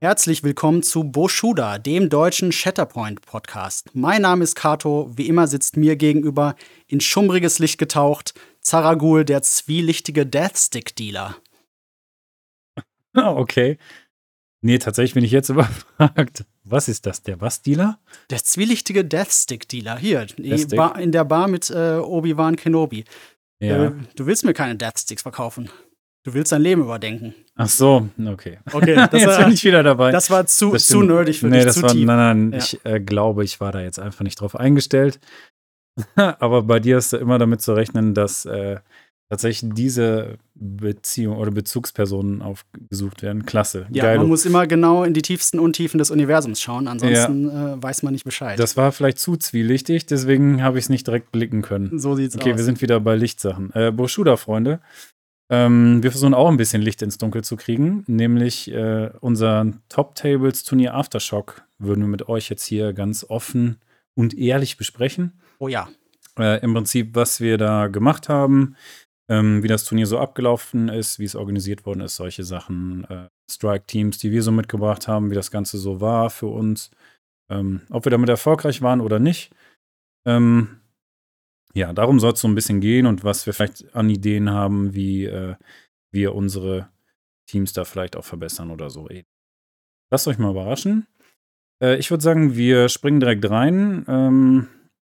Herzlich willkommen zu Boschuda, dem deutschen Shatterpoint-Podcast. Mein Name ist Kato. Wie immer sitzt mir gegenüber, in schummriges Licht getaucht, Zaragul, der zwielichtige Deathstick-Dealer. Okay. Nee, tatsächlich bin ich jetzt überfragt. Was ist das, der was-Dealer? Der zwielichtige. Hier, Deathstick? Bar, in der Bar mit äh, Obi-Wan Kenobi. Ja. Äh, du willst mir keine Deathsticks verkaufen. Du willst dein Leben überdenken. Ach so, okay. Okay, das jetzt war- bin ich wieder dabei. Das war zu, Das zu nerdig für nee, dich, das zu war, tief. Nein, nein, Ja. ich äh, glaube, ich war da jetzt einfach nicht drauf eingestellt. Aber bei dir ist immer damit zu rechnen, dass äh, tatsächlich diese Beziehung oder Bezugspersonen aufgesucht werden. Klasse. Ja, Geil. man muss immer genau in die tiefsten Untiefen des Universums schauen, ansonsten äh, weiß man nicht Bescheid. das war vielleicht zu zwielichtig, deswegen habe ich es nicht direkt blicken können. so sieht's Okay, aus. wir sind wieder bei Lichtsachen. Äh, Boschuda, Freunde. Ähm, wir versuchen auch ein bisschen Licht ins Dunkel zu kriegen, nämlich äh, unser Top Tables Turnier Aftershock würden wir mit euch jetzt hier ganz offen und ehrlich besprechen. oh ja. Äh, Im Prinzip, was wir da gemacht haben, ähm, wie das Turnier so abgelaufen ist, wie es organisiert worden ist, solche Sachen, äh, Strike-Teams, die wir so mitgebracht haben, wie das Ganze so war für uns, ähm, ob wir damit erfolgreich waren oder nicht. Ähm, ja, darum soll es so ein bisschen gehen und was wir vielleicht an Ideen haben, wie äh, wir unsere Teams da vielleicht auch verbessern oder so. Lasst euch mal überraschen. Äh, ich würde sagen, wir springen direkt rein. Ähm,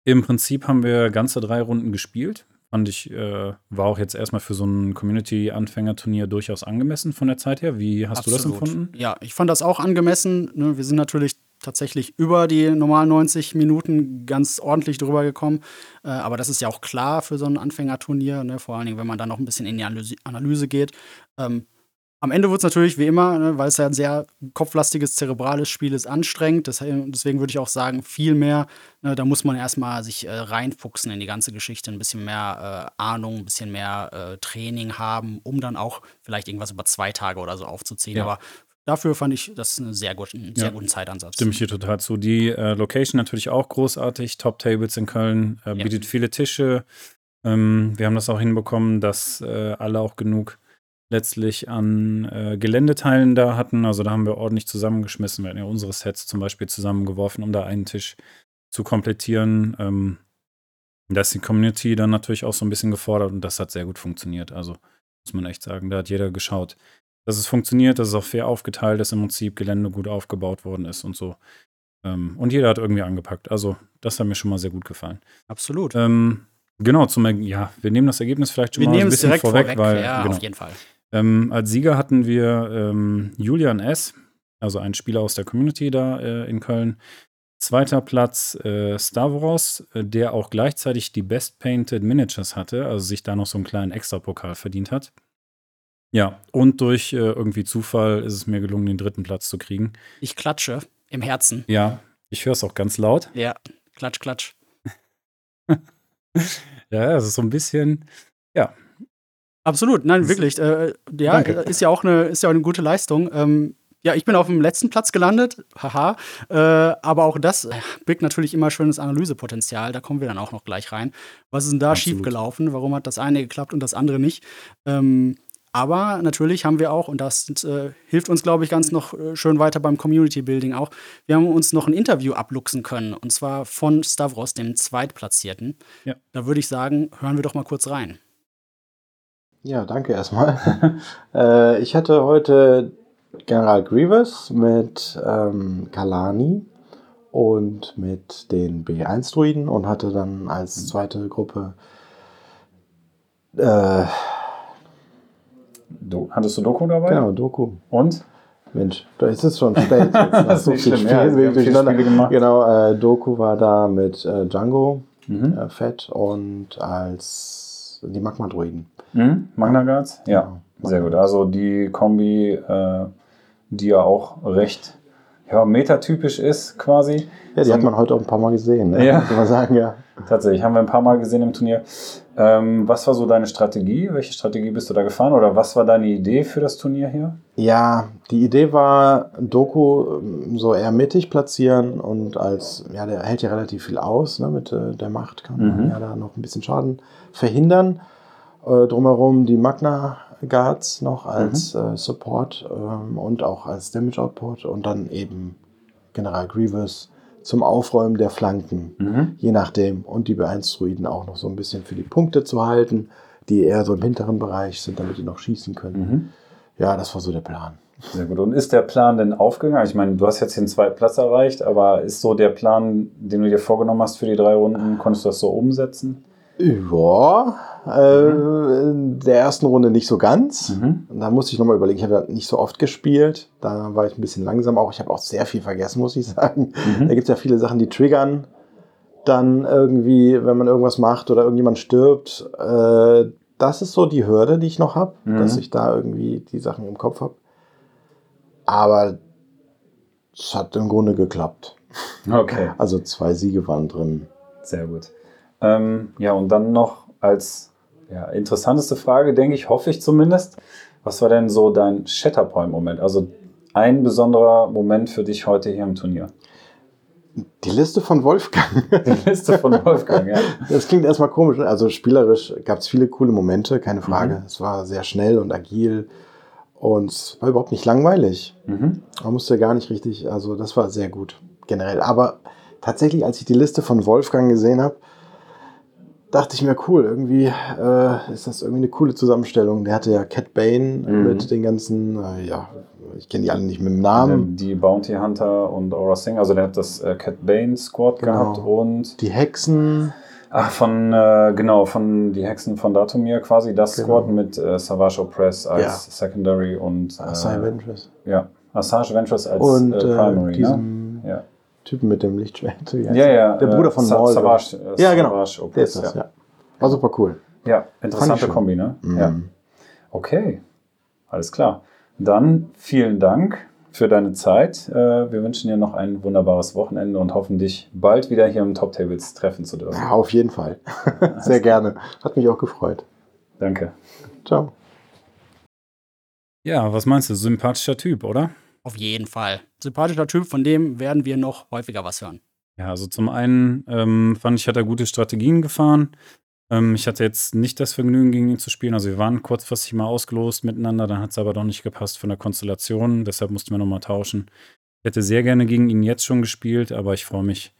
Im Prinzip haben wir ganze drei Runden gespielt. Fand ich, äh, war auch jetzt erstmal für so ein Community-Anfängerturnier durchaus angemessen von der Zeit her. Wie hast du das Absolut. empfunden? Ja, ich fand das auch angemessen. Ne? Wir sind natürlich tatsächlich über die normalen 90 Minuten ganz ordentlich drüber gekommen. Äh, aber das ist ja auch klar für so ein Anfängerturnier, ne? vor allen Dingen, wenn man dann noch ein bisschen in die Analyse, Analyse geht. Ähm, am Ende wird es natürlich wie immer, ne, weil es ja ein sehr kopflastiges, zerebrales Spiel ist, anstrengend. Das, deswegen würde ich auch sagen, viel mehr. Ne, da muss man erstmal sich äh, reinfuchsen in die ganze Geschichte, ein bisschen mehr äh, Ahnung, ein bisschen mehr äh, Training haben, um dann auch vielleicht irgendwas über zwei Tage oder so aufzuziehen. Ja. Aber dafür fand ich das einen sehr, gut, einen sehr Ja. guten Zeitansatz. Stimme ich hier total zu. Die äh, Location natürlich auch großartig. Top Tables in Köln äh, Ja. bietet viele Tische. Ähm, wir haben das auch hinbekommen, dass äh, alle auch genug letztlich an äh, Geländeteilen da hatten. Also da haben wir ordentlich zusammengeschmissen. Wir hatten ja unsere Sets zum Beispiel zusammengeworfen, um da einen Tisch zu komplettieren. Ähm, da ist die Community dann natürlich auch so ein bisschen gefordert und das hat sehr gut funktioniert. Also muss man echt sagen, da hat jeder geschaut, dass es funktioniert, dass es auch fair aufgeteilt ist, im Prinzip Gelände gut aufgebaut worden ist und so. Ähm, und jeder hat irgendwie angepackt. Also das hat mir schon mal sehr gut gefallen. Absolut. Ähm, genau, zum Er- ja, wir nehmen das Ergebnis vielleicht schon Wir mal ein bisschen vorweg, vorweg, weil ja, genau. auf jeden Fall. Ähm, als Sieger hatten wir ähm, Julian S., also ein Spieler aus der Community da äh, in Köln. Zweiter Platz äh, Stavros, äh, der auch gleichzeitig die Best Painted Miniatures hatte, also sich da noch so einen kleinen Extrapokal verdient hat. Ja, und durch äh, irgendwie Zufall ist es mir gelungen, den dritten Platz zu kriegen. Ich klatsche im Herzen. Ja, ich höre es auch ganz laut. Ja, klatsch, klatsch. Ja, es ist so ein bisschen, Absolut, nein, wirklich. Äh, ja, Danke. ist ja auch eine, ist ja auch eine gute Leistung. Ähm, ja, ich bin auf dem letzten Platz gelandet, haha. Äh, aber auch das äh, birgt natürlich immer schönes Analysepotenzial. Da kommen wir dann auch noch gleich rein. Was ist denn da Absolut. schiefgelaufen? Warum hat das eine geklappt und das andere nicht? Ähm, aber natürlich haben wir auch, und das äh, hilft uns, glaube ich, ganz noch äh, schön weiter beim Community Building auch, wir haben uns noch ein Interview abluchsen können. Und zwar von Stavros, dem Zweitplatzierten. Ja. Da würde ich sagen, hören wir doch mal kurz rein. Ja, danke erstmal. äh, ich hatte heute General Grievous mit ähm, Kalani und mit den B1-Druiden und hatte dann als zweite Gruppe äh, du, hattest du Doku dabei? genau, Doku. Und? Mensch, da ist es schon spät. Jetzt Das so viel schlimm, ja. Spiele gemacht. Genau, äh, Doku war da mit äh, Django, Mhm. äh, Fett und als die Magma-Druiden. Mhm. Magna Guards? Ja, Genau. sehr gut. Also die Kombi, äh, die ja auch recht ja, metatypisch ist quasi. Ja, die So- hat man heute auch ein paar Mal gesehen, ne? Ja. muss man sagen, ja. Tatsächlich, haben wir ein paar Mal gesehen im Turnier. Ähm, was war so deine Strategie? Welche Strategie bist du da gefahren? Oder was war deine Idee für das Turnier hier? Ja, die Idee war, Doku ähm, so eher mittig platzieren und als, ja, der hält ja relativ viel aus, ne, mit äh, der Macht kann man Mhm. ja da noch ein bisschen Schaden verhindern. Äh, drumherum die Magna Guards noch als äh, Support ähm, und auch als Damage Output und dann eben General Grievous zum Aufräumen der Flanken, Mhm. je nachdem. Und die B1-Druiden auch noch so ein bisschen für die Punkte zu halten, die eher so im hinteren Bereich sind, damit die noch schießen können. Mhm. Ja, das war so der Plan. Sehr gut. Und ist der Plan denn aufgegangen? Ich meine, du hast jetzt den zweiten Platz erreicht, aber ist so der Plan, den du dir vorgenommen hast für die drei Runden, konntest du das so umsetzen? Ja, äh, in der ersten Runde nicht so ganz. Mhm. Da musste ich nochmal überlegen, ich habe ja nicht so oft gespielt. Da war ich ein bisschen langsam auch. Ich habe auch sehr viel vergessen, muss ich sagen. Mhm. Da gibt es ja viele Sachen, die triggern. Dann irgendwie, wenn man irgendwas macht oder irgendjemand stirbt. Äh, das ist so die Hürde, die ich noch habe, Mhm. dass ich da irgendwie die Sachen im Kopf habe. Aber es hat im Grunde geklappt. Okay. Also zwei Siege waren drin. Sehr gut. Ähm, ja, und dann noch als ja, interessanteste Frage, denke ich, hoffe ich zumindest. Was war denn so dein Shatterpoint-Moment? Also ein besonderer Moment für dich heute hier im Turnier. Die Liste von Wolfgang. Die Liste von Wolfgang, ja. Das klingt erstmal komisch. ne? Also spielerisch gab es viele coole Momente, keine Frage. Mhm. Es war sehr schnell und agil und es war überhaupt nicht langweilig. Mhm. Man musste gar nicht richtig, also das war sehr gut generell. Aber tatsächlich, als ich die Liste von Wolfgang gesehen habe, dachte ich mir, cool, irgendwie äh, ist das irgendwie eine coole Zusammenstellung. Der hatte ja Cat Bane Mhm. mit den ganzen, äh, ja, ich kenne die alle nicht mit dem Namen. Die Bounty Hunter und Aura Singh, also der hat das äh, Cat Bane Squad Genau. gehabt und Die Hexen, ach, von, äh, genau, von die Hexen von Datumir quasi, das Genau. Squad mit äh, Savage Opress als Ja. Secondary und äh, Asai Ventress ja, Assage Ventures als und äh, äh, Primary, ne? diesem Ja. Typen mit dem Lichtschwert. Ja, ja. Der Bruder von Sa Maul. Savage, äh, Ja, genau. Savage Der ist das, ja. ja. War super cool. Ja, interessante. Kombi, ne? Mhm. Ja. Okay, alles klar. Dann vielen Dank für deine Zeit. Äh, Wir wünschen dir noch ein wunderbares Wochenende und hoffen, dich bald wieder hier im Top Tables treffen zu dürfen. Ja, auf jeden Fall. Sehr gerne. Hat mich auch gefreut. Danke. Ciao. Ja, was meinst du? Sympathischer Typ, oder? Auf jeden Fall. Sympathischer Typ, von dem werden wir noch häufiger was hören. Ja, also zum einen ähm, fand ich, hat er gute Strategien gefahren. Ähm, ich hatte jetzt nicht das Vergnügen, gegen ihn zu spielen. Also wir waren kurzfristig mal ausgelost miteinander, dann hat es aber doch nicht gepasst von der Konstellation. Deshalb mussten wir nochmal tauschen. Ich hätte sehr gerne gegen ihn jetzt schon gespielt, aber ich freue mich,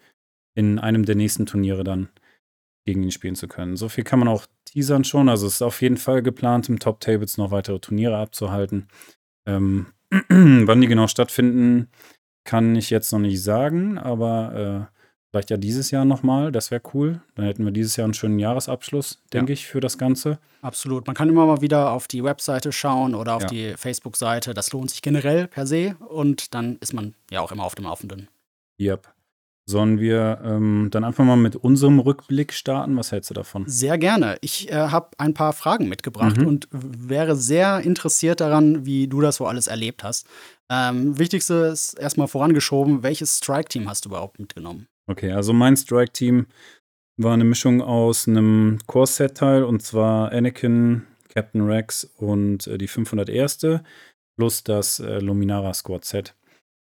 in einem der nächsten Turniere dann gegen ihn spielen zu können. So viel kann man auch teasern schon. Also es ist auf jeden Fall geplant, im Top Tables noch weitere Turniere abzuhalten. Ähm, wann die genau stattfinden, kann ich jetzt noch nicht sagen, aber äh, vielleicht ja dieses Jahr nochmal. Das wäre cool. Dann hätten wir dieses Jahr einen schönen Jahresabschluss, denke ich, für das Ganze. Absolut. Man kann immer mal wieder auf die Webseite schauen oder auf Ja. die Facebook-Seite. Das lohnt sich generell per se und dann ist man ja auch immer auf dem Laufenden. Yep. Sollen wir ähm, dann einfach mal mit unserem Rückblick starten? Was hältst du davon? Sehr gerne. Ich äh, habe ein paar Fragen mitgebracht Mhm. und wäre sehr interessiert daran, wie du das so alles erlebt hast. Ähm, wichtigste ist erstmal vorangeschoben, welches Strike-Team hast du überhaupt mitgenommen? Okay, also mein Strike-Team war eine Mischung aus einem Core-Set-Teil und zwar Anakin, Captain Rex und äh, die 501. plus das äh, Luminara Squad-Set.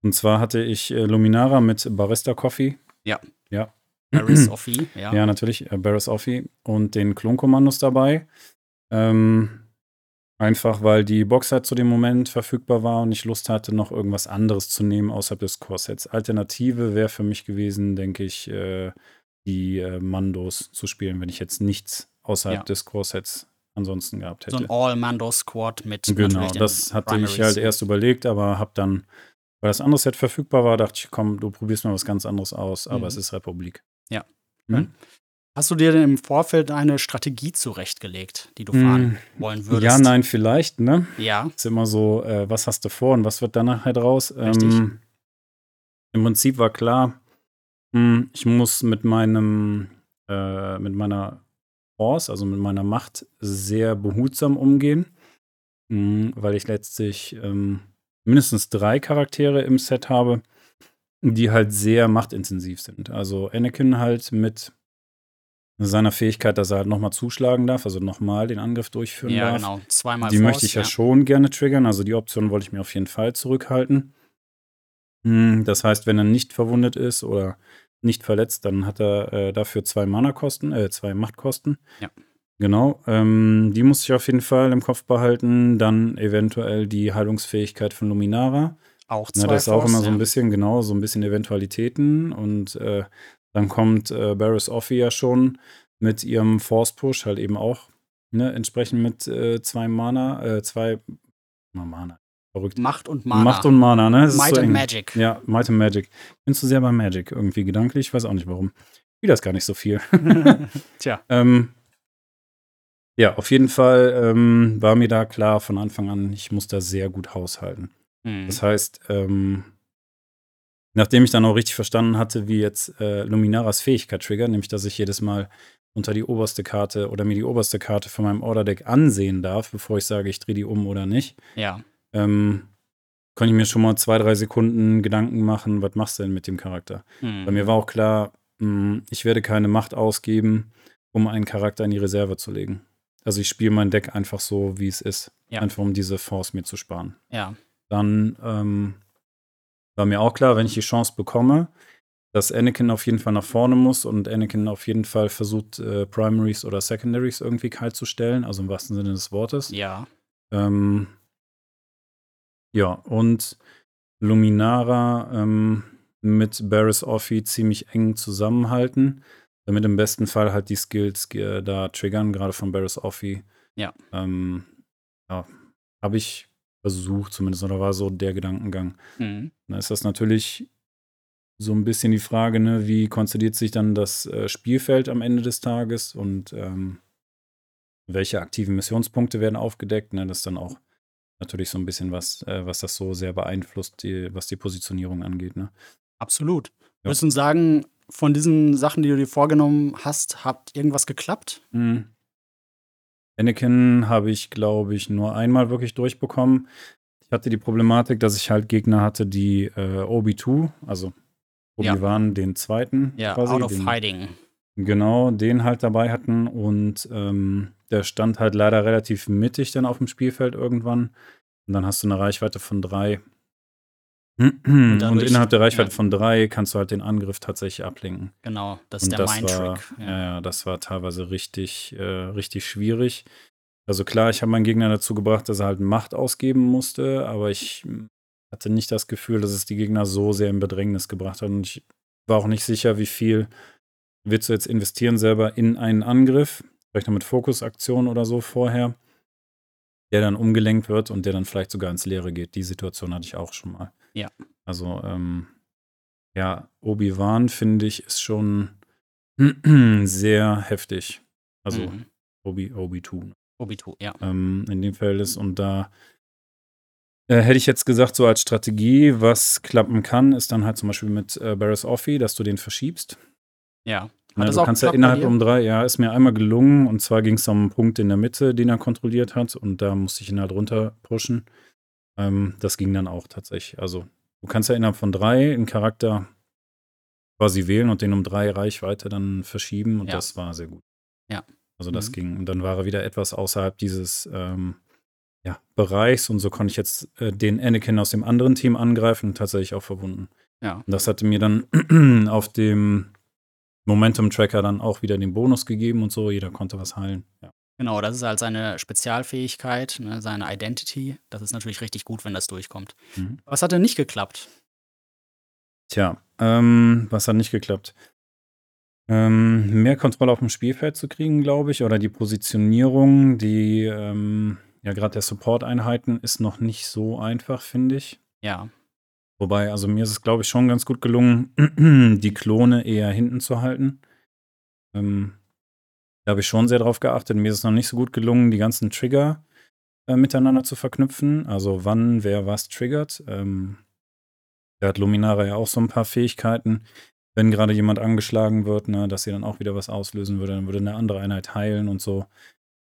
Und zwar hatte ich äh, Luminara mit Barista Coffee. Ja. Ja. Paris Offi, ja. Ja, natürlich, äh, Barris Offi und den Klonkommandos dabei. Ähm, einfach weil die Box halt zu dem Moment verfügbar war und ich Lust hatte, noch irgendwas anderes zu nehmen außerhalb des Core-Sets. Alternative wäre für mich gewesen, denke ich, äh, die äh, Mandos zu spielen, wenn ich jetzt nichts außerhalb Ja. des Core-Sets ansonsten gehabt hätte. So ein All-Mando-Squad mit Genau, das hatte ich Primaries. halt erst überlegt, aber habe dann, weil das andere Set verfügbar war, dachte ich, komm, du probierst mal was ganz anderes aus, aber Mhm. es ist Republik. Ja. Hm? Hast du dir denn im Vorfeld eine Strategie zurechtgelegt, die du fahren wollen würdest? Ja, nein, vielleicht, ne? Ja, ist immer so, äh, was hast du vor und was wird danach halt raus? Richtig. Ähm, Im Prinzip war klar, hm, ich muss mit meinem, äh, mit meiner Force, also mit meiner Macht, sehr behutsam umgehen, hm, weil ich letztlich ähm, mindestens drei Charaktere im Set habe, die halt sehr machtintensiv sind. Also Anakin halt mit seiner Fähigkeit, dass er halt nochmal zuschlagen darf, also nochmal den Angriff durchführen ja, darf. genau. Zweimal Die Force, möchte ich ja, schon gerne triggern, also die Option wollte ich mir auf jeden Fall zurückhalten. Hm, Das heißt, wenn er nicht verwundet ist oder nicht verletzt, dann hat er äh, dafür zwei Mana-Kosten, äh, zwei Machtkosten. Ja. Genau, ähm, die muss ich auf jeden Fall im Kopf behalten. Dann eventuell die Heilungsfähigkeit von Luminara. Auch Na, zwei das ist auch immer so ein bisschen, genau, so ein bisschen Eventualitäten. Und äh, dann kommt äh, Barris Offi ja schon mit ihrem Force Push, halt eben auch, ne, entsprechend mit äh, zwei Mana, äh, zwei na, Mana. Verrückt. Macht und Mana. Macht und Mana, ne? Das Might so and. Magic. Ja, Might and Magic. Bin zu sehr bei Magic irgendwie gedanklich, ich weiß auch nicht warum. Ich spiele das gar nicht so viel. Tja. Ähm, ja, auf jeden Fall ähm, war mir da klar von Anfang an, ich muss da sehr gut haushalten. Hm. Das heißt, ähm, nachdem ich dann auch richtig verstanden hatte, wie jetzt äh, Luminaras Fähigkeit triggert, nämlich dass ich jedes Mal unter die oberste Karte oder mir die oberste Karte von meinem Order-Deck ansehen darf, bevor ich sage, ich drehe die um oder nicht, Ja. ähm, konnte ich mir schon mal zwei, drei Sekunden Gedanken machen, was machst du denn mit dem Charakter? Hm. Bei mir war auch klar, mh, ich werde keine Macht ausgeben, um einen Charakter in die Reserve zu legen. Also ich spiele mein Deck einfach so, wie es ist. Ja. Einfach um diese Force mir zu sparen. Ja. Dann ähm, war mir auch klar, wenn ich die Chance bekomme, dass Anakin auf jeden Fall nach vorne muss und Anakin auf jeden Fall versucht, äh, Primaries oder Secondaries irgendwie kalt zu stellen, also im wahrsten Sinne des Wortes. Ja. Ähm, ja, und Luminara ähm, mit Barris Offi ziemlich eng zusammenhalten, damit im besten Fall halt die Skills äh, da triggern, gerade von Barris Offi. Ja. Ähm, ja, habe ich versucht zumindest, oder war so der Gedankengang. Hm. Da ist das natürlich so ein bisschen die Frage, ne, wie konstelliert sich dann das äh, Spielfeld am Ende des Tages und ähm, welche aktiven Missionspunkte werden aufgedeckt. Ne? Das ist dann auch natürlich so ein bisschen was, äh, was das so sehr beeinflusst, die, was die Positionierung angeht. Ne? Absolut. Ja. Du sagen, von diesen Sachen, die du dir vorgenommen hast, hat irgendwas geklappt? Mhm. Anakin habe ich, glaube ich, nur einmal wirklich durchbekommen. Ich hatte die Problematik, dass ich halt Gegner hatte, die äh, Obi-2, also Ja. Obi-Wan, den zweiten, Ja, quasi, out of den, hiding. Genau, den halt dabei hatten und ähm, der stand halt leider relativ mittig dann auf dem Spielfeld irgendwann. Und dann hast du eine Reichweite von drei. Und, dadurch- innerhalb der Reichweite ja. von drei kannst du halt den Angriff tatsächlich ablenken. Genau, das ist Und der das war, Mind-Trick. ja. ja, das war teilweise richtig, äh, richtig schwierig. Also klar, ich habe meinen Gegner dazu gebracht, dass er halt Macht ausgeben musste, aber ich hatte nicht das Gefühl, dass es die Gegner so sehr in Bedrängnis gebracht hat. Und ich war auch nicht sicher, wie viel willst du jetzt investieren selber in einen Angriff, vielleicht noch mit Fokusaktion oder so vorher, der dann umgelenkt wird und der dann vielleicht sogar ins Leere geht. Die Situation hatte ich auch schon mal. Ja. Also, ähm, ja, Obi-Wan, finde ich, ist schon sehr heftig. Also, Mhm. Obi, Obi-2 Obi-2, ja. ähm, in dem Fall ist. Und da äh, hätte ich jetzt gesagt, so als Strategie, was klappen kann, ist dann halt zum Beispiel mit äh, Barris Offi, dass du den verschiebst. Ja. Ne, das du kannst ja innerhalb um drei, ja, ist mir einmal gelungen und zwar ging es um einen Punkt in der Mitte, den er kontrolliert hat und da musste ich ihn halt runter pushen. Ähm, das ging dann auch tatsächlich. Also du kannst ja innerhalb von drei einen Charakter quasi wählen und den um drei Reichweite dann verschieben und Ja. das war sehr gut. Ja. Also das Mhm. ging und dann war er wieder etwas außerhalb dieses ähm, ja, Bereichs und so konnte ich jetzt äh, den Anakin aus dem anderen Team angreifen und tatsächlich auch verwunden. Ja. Und das hatte mir dann auf dem Momentum-Tracker dann auch wieder den Bonus gegeben und so. Jeder konnte was heilen. Ja. Genau, das ist halt seine Spezialfähigkeit, ne, seine Identity. Das ist natürlich richtig gut, wenn das durchkommt. Mhm. Was hat denn nicht geklappt? Tja, ähm, was hat nicht geklappt? Ähm, mehr Kontrolle auf dem Spielfeld zu kriegen, glaube ich, oder die Positionierung, die, ähm, ja, gerade der Support-Einheiten ist noch nicht so einfach, finde ich. Ja. Wobei, also mir ist es, glaube ich, schon ganz gut gelungen, die Klone eher hinten zu halten. Ähm, da habe ich schon sehr drauf geachtet. Mir ist es noch nicht so gut gelungen, die ganzen Trigger äh, miteinander zu verknüpfen. Also wann, wer was triggert. Ähm, da hat Luminara ja auch so ein paar Fähigkeiten. Wenn gerade jemand angeschlagen wird, ne, dass sie dann auch wieder was auslösen würde, dann würde eine andere Einheit heilen und so.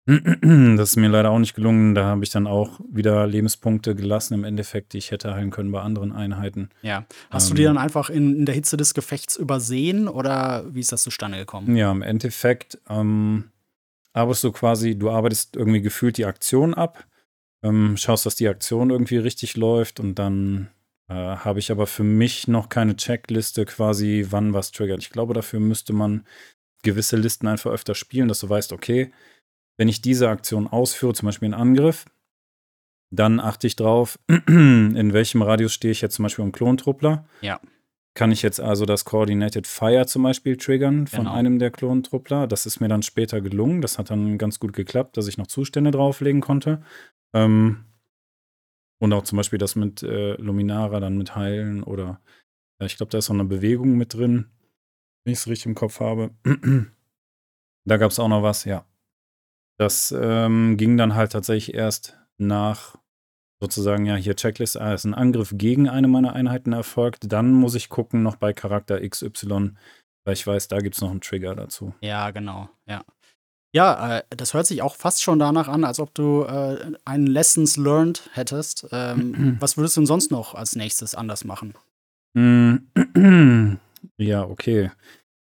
Das ist mir leider auch nicht gelungen. Da habe ich dann auch wieder Lebenspunkte gelassen im Endeffekt, die ich hätte heilen können bei anderen Einheiten. Ja. Hast du Ähm. die dann einfach in, in der Hitze des Gefechts übersehen oder wie ist das zustande gekommen? Ja, im Endeffekt ähm, arbeitest du quasi, du arbeitest irgendwie gefühlt die Aktion ab, ähm, schaust, dass die Aktion irgendwie richtig läuft und dann äh, habe ich aber für mich noch keine Checkliste quasi, wann was triggert. Ich glaube, dafür müsste man gewisse Listen einfach öfter spielen, dass du weißt, okay, wenn ich diese Aktion ausführe, zum Beispiel einen Angriff, dann achte ich drauf, in welchem Radius stehe ich jetzt zum Beispiel im Klontruppler. Ja. Kann ich jetzt also das Coordinated Fire zum Beispiel triggern von Genau. einem der Klontruppler? Das ist mir dann später gelungen. Das hat dann ganz gut geklappt, dass ich noch Zustände drauflegen konnte. Ähm, und auch zum Beispiel das mit äh, Luminara dann mit Heilen oder äh, ich glaube, da ist noch eine Bewegung mit drin, wenn ich es richtig im Kopf habe. da gab es auch noch was, ja. Das ähm, ging dann halt tatsächlich erst nach sozusagen, ja, hier Checklist, ah, ist ein Angriff gegen eine meiner Einheiten erfolgt. Dann muss ich gucken noch bei Charakter XY, weil ich weiß, da gibt es noch einen Trigger dazu. Ja, genau, ja. Ja, äh, das hört sich auch fast schon danach an, als ob du äh, einen Lessons learned hättest. Ähm, was würdest du denn sonst noch als nächstes anders machen? Mm, Ja, okay.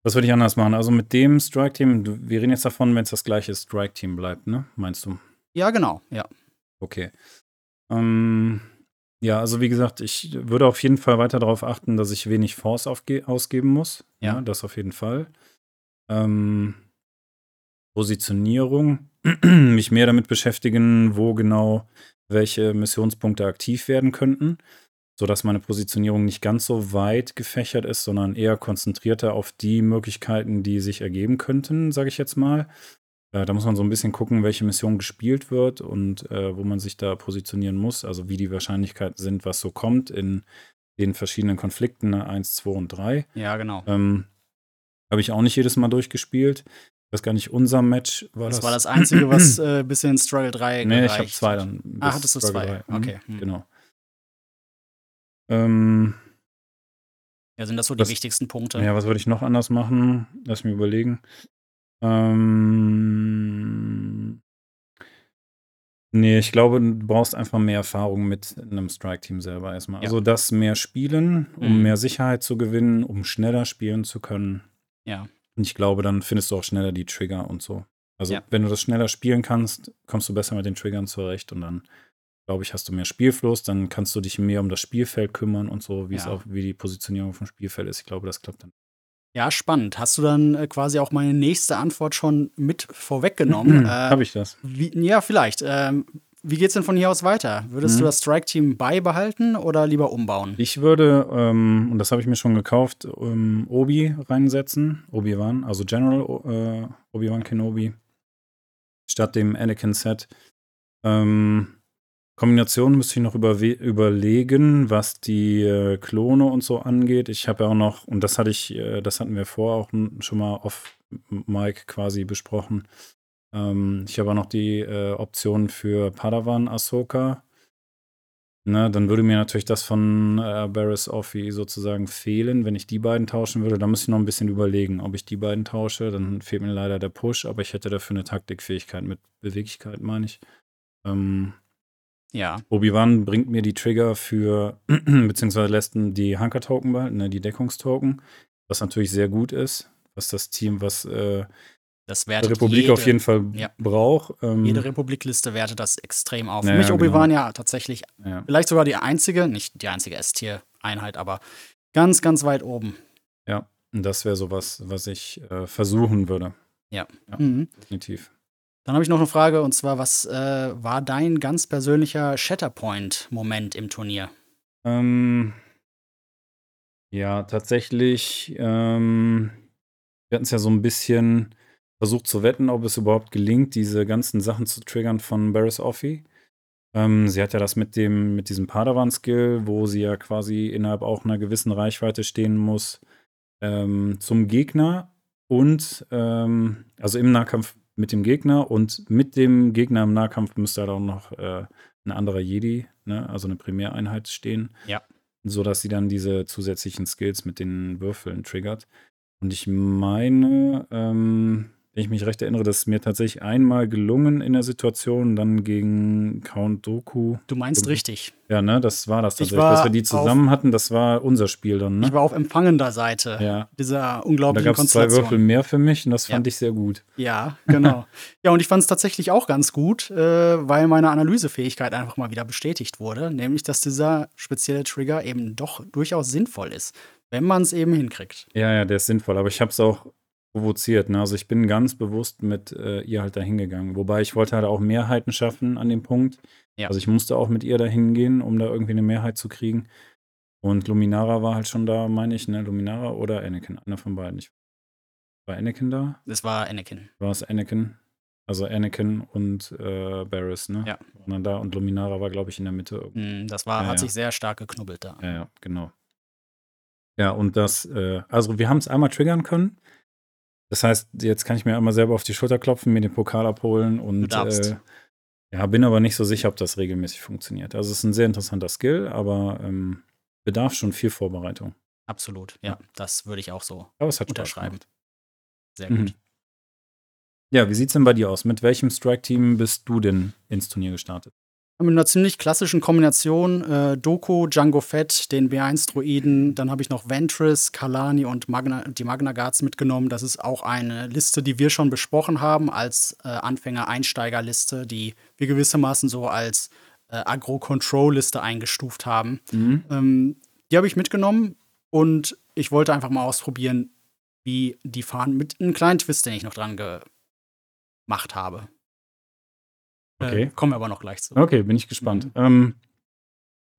Was würde ich anders machen? Also mit dem Strike-Team, wir reden jetzt davon, wenn es das gleiche Strike-Team bleibt, ne? Meinst du? Ja, genau, ja. Okay. Ähm, ja, also wie gesagt, ich würde auf jeden Fall weiter darauf achten, dass ich wenig Force ausgeben muss. Ja. das auf jeden Fall. Ähm, Positionierung, mich mehr damit beschäftigen, wo genau welche Missionspunkte aktiv werden könnten, sodass meine Positionierung nicht ganz so weit gefächert ist, sondern eher konzentrierter auf die Möglichkeiten, die sich ergeben könnten, sage ich jetzt mal. Äh, da muss man so ein bisschen gucken, welche Mission gespielt wird und äh, wo man sich da positionieren muss, also wie die Wahrscheinlichkeiten sind, was so kommt in den verschiedenen Konflikten, ne, 1, 2 und 3. Ja, genau. Ähm, Habe ich auch nicht jedes Mal durchgespielt. Ich weiß gar nicht, unser Match war Das das. war das Einzige, was äh, bis in Struggle 3 Nee, ich habe zwei dann. Ah, bis hattest du Struggle zwei? drei. Mhm, Okay, hm. Genau. Ähm, Ja, sind das so die Das- wichtigsten Punkte? ja, was würde ich noch anders machen? Lass mich überlegen. Ähm, nee, ich glaube, du brauchst einfach mehr Erfahrung mit einem Strike-Team selber erstmal. Ja. Also das mehr spielen, um Mhm. mehr Sicherheit zu gewinnen, um schneller spielen zu können. Ja. Und ich glaube, dann findest du auch schneller die Trigger und so. Also, Ja. wenn du das schneller spielen kannst, kommst du besser mit den Triggern zurecht und dann, glaube ich, hast du mehr Spielfluss, dann kannst du dich mehr um das Spielfeld kümmern und so, wie es Ja. auch, wie die Positionierung vom Spielfeld ist. Ich glaube, das klappt dann. Ja, spannend. Hast du dann äh, quasi auch meine nächste Antwort schon mit vorweggenommen? äh, Habe ich das? wie, ja, vielleicht. Ähm, wie geht's denn von hier aus weiter? Würdest Mhm. du das Strike-Team beibehalten oder lieber umbauen? Ich würde, ähm, und das habe ich mir schon gekauft, ähm, Obi reinsetzen. Obi-Wan, also General äh, Obi-Wan Kenobi. Statt dem Anakin-Set. Ähm, Kombination müsste ich noch überlegen, was die äh, Klone und so angeht. Ich habe ja auch noch, und das hatte ich, äh, das hatten wir vorher auch schon mal auf Mike quasi besprochen. Ähm, ich habe auch noch die äh, Option für Padawan Ahsoka. Ne, dann würde mir natürlich das von äh, Barris Offi sozusagen fehlen, wenn ich die beiden tauschen würde. Da müsste ich noch ein bisschen überlegen, ob ich die beiden tausche. Dann fehlt mir leider der Push, aber ich hätte dafür eine Taktikfähigkeit mit Beweglichkeit, meine ich. Ähm, Ja. Obi-Wan bringt mir die Trigger für, beziehungsweise lässt die Hunker-Token behalten, ne, die Deckungstoken, was natürlich sehr gut ist, was das Team, was äh, Das die Republik jede, auf jeden Fall ja. braucht. Ähm, Jede Republikliste wertet das extrem auf. Ja, Für mich ja, Obi-Wan ja tatsächlich ja. vielleicht sogar die einzige, nicht die einzige S-Tier-Einheit, aber ganz, ganz weit oben. Und das wäre sowas, was ich äh, versuchen würde, Ja. Mhm. definitiv. Dann habe ich noch eine Frage und zwar, was äh, war dein ganz persönlicher Shatterpoint-Moment im Turnier? Ähm, ja, tatsächlich, ähm, wir hatten es ja so ein bisschen versucht zu wetten, ob es überhaupt gelingt, diese ganzen Sachen zu triggern von Barris Offi. Ähm, sie hat ja das mit dem, mit diesem Padawan-Skill, wo sie ja quasi innerhalb auch einer gewissen Reichweite stehen muss, ähm, zum Gegner und ähm, also im Nahkampf mit dem Gegner und mit dem Gegner im Nahkampf müsste halt auch noch äh, ein anderer Jedi, ne, also eine Primäreinheit stehen. Ja. So dass sie dann diese zusätzlichen Skills mit den Würfeln triggert. Und ich meine, ähm, wenn ich mich recht erinnere, das ist mir tatsächlich einmal gelungen in der Situation, dann gegen Count Doku. Du meinst Mhm. richtig. Ja, ne, das war das Ich tatsächlich, war dass wir die zusammen hatten. Das war unser Spiel dann, ne? Ich war auf empfangender Seite Ja. dieser Und da unglaublichen gab es zwei Würfel Konstellation. mehr für mich und das Ja. fand ich sehr gut. Ja, genau. ja, und ich fand es tatsächlich auch ganz gut, äh, weil meine Analysefähigkeit einfach mal wieder bestätigt wurde, nämlich dass dieser spezielle Trigger eben doch durchaus sinnvoll ist, wenn man es eben hinkriegt. Ja, ja, der ist sinnvoll. Aber ich habe es auch provoziert. Ne? Also ich bin ganz bewusst mit äh, ihr halt dahin gegangen. Wobei ich wollte halt auch Mehrheiten schaffen an dem Punkt. Ja. Also ich musste auch mit ihr dahin gehen, um da irgendwie eine Mehrheit zu kriegen. Und Luminara war halt schon da, meine ich, ne? Luminara oder Anakin, einer von beiden. Ich, war Anakin da? Das war Anakin. War es Anakin? Also Anakin und äh, Barris, ne? Ja. Waren dann da und Luminara war, glaube ich, in der Mitte. Mm, Das war, Ja, hat ja. sich sehr stark geknubbelt da. Ja, ja, genau. Ja, und das, äh, also wir haben es einmal triggern können. Das heißt, jetzt kann ich mir einmal selber auf die Schulter klopfen, mir den Pokal abholen und äh, ja, bin aber nicht so sicher, ob das regelmäßig funktioniert. Also es ist ein sehr interessanter Skill, aber ähm, bedarf schon viel Vorbereitung. Absolut. Ja, das würde ich auch so Aber es hat unterschreiben. Sehr Mhm. gut. Ja, wie sieht's denn bei dir aus? Mit welchem Strike-Team bist du denn ins Turnier gestartet? Mit einer ziemlich klassischen Kombination: äh, Doku, Django Fett, den B1-Droiden. Dann habe ich noch Ventress, Kalani und Magna, die Magna Guards mitgenommen. Das ist auch eine Liste, die wir schon besprochen haben als äh, Anfänger-Einsteiger-Liste, die wir gewissermaßen so als äh, Agro-Control-Liste eingestuft haben. Mhm. Ähm, die habe ich mitgenommen und ich wollte einfach mal ausprobieren, wie die fahren mit einem kleinen Twist, den ich noch dran gemacht habe. Okay. Äh, kommen wir aber noch gleich zu. Okay, bin ich gespannt. Ähm,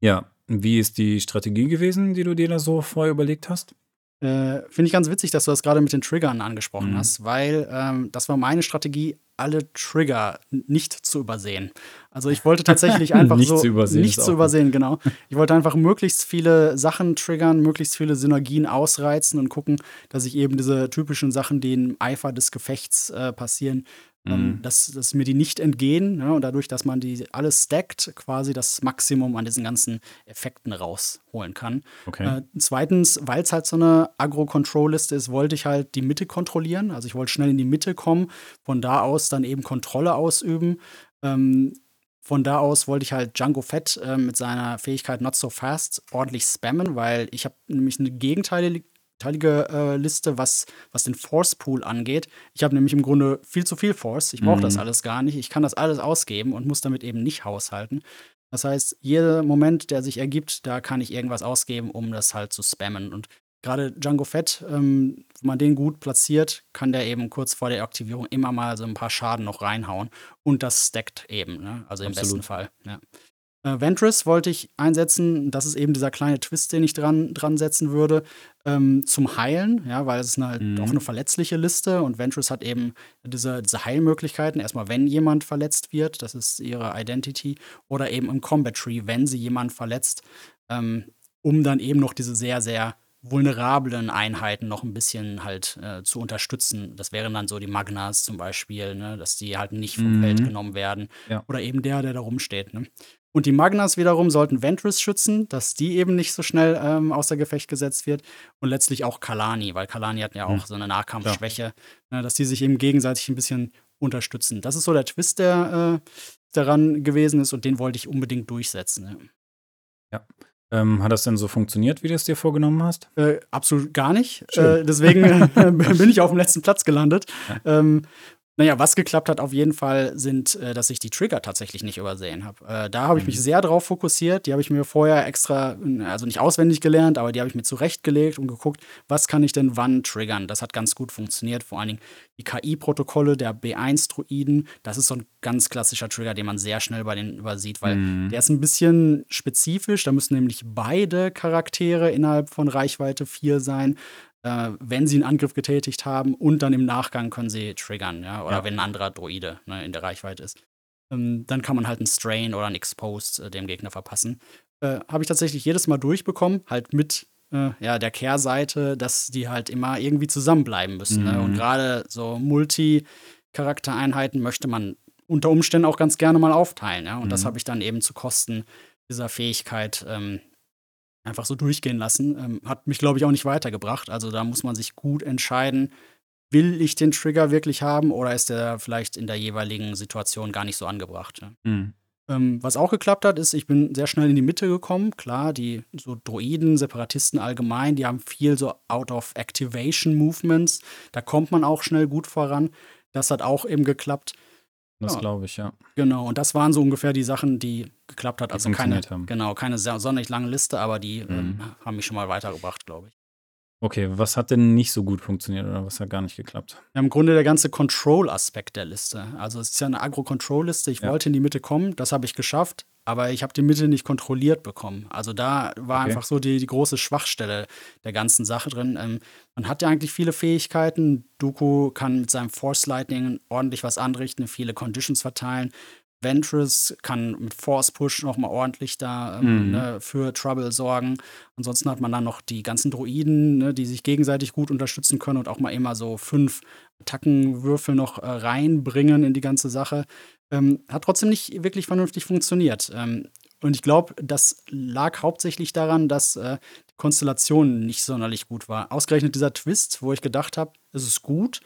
ja, wie ist die Strategie gewesen, die du dir da so vorher überlegt hast? Äh, Finde ich ganz witzig, dass du das gerade mit den Triggern angesprochen Mhm. hast, weil ähm, das war meine Strategie, alle Trigger nicht zu übersehen. Also ich wollte tatsächlich einfach Nicht so zu übersehen nicht zu übersehen, genau. Ich wollte einfach möglichst viele Sachen triggern, möglichst viele Synergien ausreizen und gucken, dass ich eben diese typischen Sachen, die im Eifer des Gefechts äh, passieren, Mhm. dass, dass mir die nicht entgehen. Ja, und dadurch, dass man die alles stackt, quasi das Maximum an diesen ganzen Effekten rausholen kann. Okay. Äh, zweitens, weil es halt so eine Agro-Control-Liste ist, wollte ich halt die Mitte kontrollieren. Also ich wollte schnell in die Mitte kommen, von da aus dann eben Kontrolle ausüben. Ähm, von da aus wollte ich halt Django Fett äh, mit seiner Fähigkeit Not So Fast ordentlich spammen, weil ich habe nämlich eine gegenteilige teilige, äh, Liste, was, was den Force Pool angeht. Ich habe nämlich im Grunde viel zu viel Force. Ich brauche das Mhm. alles gar nicht. Ich kann das alles ausgeben und muss damit eben nicht haushalten. Das heißt, jeder Moment, der sich ergibt, da kann ich irgendwas ausgeben, um das halt zu spammen. Und gerade Django Fett, ähm, wenn man den gut platziert, kann der eben kurz vor der Aktivierung immer mal so ein paar Schaden noch reinhauen. Und das stackt eben, ne? also im Absolut. besten Fall. Ja. Äh, Ventress wollte ich einsetzen. Das ist eben dieser kleine Twist, den ich dran, dran setzen würde, ähm, zum Heilen, ja, weil es ist eine, Mhm. auch eine verletzliche Liste und Ventress hat eben diese, diese Heilmöglichkeiten. Erstmal, wenn jemand verletzt wird, das ist ihre Identity, oder eben im Combat Tree, wenn sie jemand verletzt, ähm, um dann eben noch diese sehr, sehr vulnerablen Einheiten noch ein bisschen halt äh, zu unterstützen. Das wären dann so die Magnas zum Beispiel, ne, dass die halt nicht vom Mhm. Feld genommen werden. Ja. Oder eben der, der da rumsteht. Ne? Und die Magnas wiederum sollten Ventress schützen, dass die eben nicht so schnell ähm, außer Gefecht gesetzt wird. Und letztlich auch Kalani, weil Kalani hat ja auch so eine Nahkampfschwäche, ne, dass die sich eben gegenseitig ein bisschen unterstützen. Das ist so der Twist, der äh, daran gewesen ist und den wollte ich unbedingt durchsetzen. Ne? Ähm, hat das denn so funktioniert, wie du es dir vorgenommen hast? Äh, absolut gar nicht. Äh, deswegen bin ich auf dem letzten Platz gelandet. Ähm, naja, was geklappt hat auf jeden Fall, sind, äh, dass ich die Trigger tatsächlich nicht übersehen habe. Äh, da habe ich mich Mhm. sehr drauf fokussiert. Die habe ich mir vorher extra, also nicht auswendig gelernt, aber die habe ich mir zurechtgelegt und geguckt, was kann ich denn wann triggern. Das hat ganz gut funktioniert. Vor allen Dingen die KI-Protokolle der B1-Druiden. Das ist so ein ganz klassischer Trigger, den man sehr schnell bei denen übersieht, weil Mhm. der ist ein bisschen spezifisch. Da müssen nämlich beide Charaktere innerhalb von Reichweite 4 sein, äh, wenn sie einen Angriff getätigt haben. Und dann im Nachgang können sie triggern, ja. Oder Ja. wenn ein anderer Droide ne, in der Reichweite ist. Ähm, dann kann man halt einen Strain oder einen Exposed äh, dem Gegner verpassen. Äh, Habe ich tatsächlich jedes Mal durchbekommen, halt mit äh, ja, der Kehrseite, dass die halt immer irgendwie zusammenbleiben müssen. Ne? Und Mhm. gerade so Multi-Charaktereinheiten möchte man unter Umständen auch ganz gerne mal aufteilen. Ja? Und das Mhm. habe ich dann eben zu Kosten dieser Fähigkeit ähm, einfach so durchgehen lassen. Ähm, hat mich, glaube ich, auch nicht weitergebracht. Also da muss man sich gut entscheiden, will ich den Trigger wirklich haben oder ist der vielleicht in der jeweiligen Situation gar nicht so angebracht. Ja? Mhm. Ähm, was auch geklappt hat, ist, ich bin sehr schnell in die Mitte gekommen. Klar, die so Droiden, Separatisten allgemein, die haben viel so Out-of-Activation-Movements. Da kommt man auch schnell gut voran. Das hat auch eben geklappt. Das Ja. glaube ich, ja. Genau, und das waren so ungefähr die Sachen, die geklappt hat. Die Also keine, haben. genau, keine sonderlich lange Liste, aber die ähm, Mhm. haben mich schon mal weitergebracht, glaube ich. Okay, was hat denn nicht so gut funktioniert oder was hat gar nicht geklappt? Ja, Im Grunde der ganze Control-Aspekt der Liste. Also es ist ja eine Agro-Control-Liste. Ich Ja. wollte in die Mitte kommen, das habe ich geschafft, aber ich habe die Mitte nicht kontrolliert bekommen. Also da war Okay. einfach so die, die große Schwachstelle der ganzen Sache drin. Ähm, man hat ja eigentlich viele Fähigkeiten. Dooku kann mit seinem Force Lightning ordentlich was anrichten, viele Conditions verteilen. Ventress kann mit Force Push noch mal ordentlich da ähm, Mhm. ne, für Trouble sorgen. Ansonsten hat man dann noch die ganzen Droiden, ne, die sich gegenseitig gut unterstützen können und auch mal immer so fünf Attackenwürfel noch äh, reinbringen in die ganze Sache. Ähm, hat trotzdem nicht wirklich vernünftig funktioniert. Ähm, und ich glaube, das lag hauptsächlich daran, dass äh, die Konstellation nicht sonderlich gut war. Ausgerechnet dieser Twist, wo ich gedacht habe, es ist gut,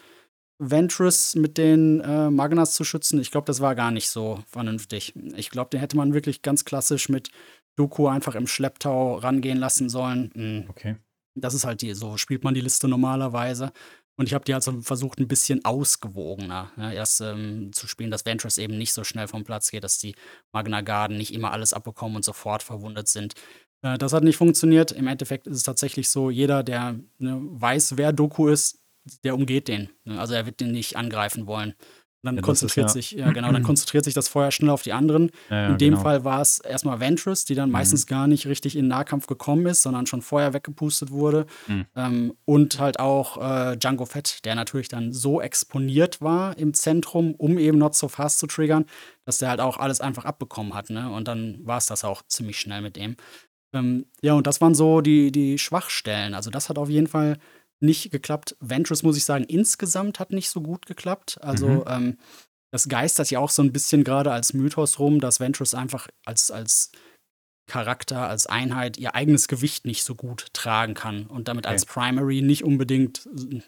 Ventress mit den äh, Magnas zu schützen, ich glaube, das war gar nicht so vernünftig. Ich glaube, den hätte man wirklich ganz klassisch mit Doku einfach im Schlepptau rangehen lassen sollen. Mm, Okay. Das ist halt die, so spielt man die Liste normalerweise. Und ich habe die also versucht, ein bisschen ausgewogener ja, erst ähm, zu spielen, dass Ventress eben nicht so schnell vom Platz geht, dass die Magna Garden nicht immer alles abbekommen und sofort verwundet sind. Äh, das hat nicht funktioniert. Im Endeffekt ist es tatsächlich so, jeder, der ne, weiß, wer Doku ist, der umgeht den. Ne? Also er wird den nicht angreifen wollen. Dann Ja, ist konzentriert ja- sich, ja genau, dann konzentriert sich das Feuer schnell auf die anderen. Ja, In dem genau. Fall war es erstmal Ventress, die dann Mhm. meistens gar nicht richtig in den Nahkampf gekommen ist, sondern schon vorher weggepustet wurde. Mhm. Ähm, und halt auch äh, Django Fett, der natürlich dann so exponiert war im Zentrum, um eben Not So Fast zu triggern, dass der halt auch alles einfach abbekommen hat. Ne? Und dann war es das auch ziemlich schnell mit dem. Ähm, ja, und das waren so die, die Schwachstellen. Also das hat auf jeden Fall nicht geklappt. Ventress, muss ich sagen, insgesamt hat nicht so gut geklappt. Also Mhm. ähm, das geistert ja auch so ein bisschen gerade als Mythos rum, dass Ventress einfach als, als Charakter, als Einheit ihr eigenes Gewicht nicht so gut tragen kann und damit Okay. als Primary nicht unbedingt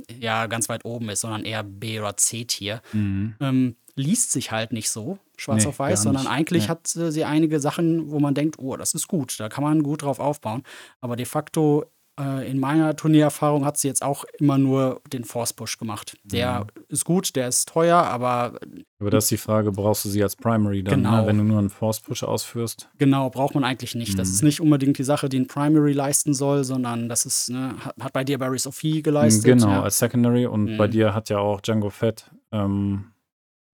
äh, ja ganz weit oben ist, sondern eher B- oder C-Tier. Mhm. Ähm, liest sich halt nicht so schwarz Nee, auf weiß, sondern eigentlich Nee. hat sie einige Sachen, wo man denkt, oh, das ist gut, da kann man gut drauf aufbauen. Aber de facto äh, in meiner Turniererfahrung hat sie jetzt auch immer nur den Force-Push gemacht. Der Mhm. ist gut, der ist teuer, aber Aber das ist die Frage, brauchst du sie als Primary dann, Genau. ne, wenn du nur einen Force-Push ausführst? genau, braucht man eigentlich nicht. Das Mhm. ist nicht unbedingt die Sache, die ein Primary leisten soll, sondern das ist, ne, hat, bei dir Barry Sophie geleistet. Genau, ja. als Secondary und bei Mhm. dir hat ja auch Django Fett ähm,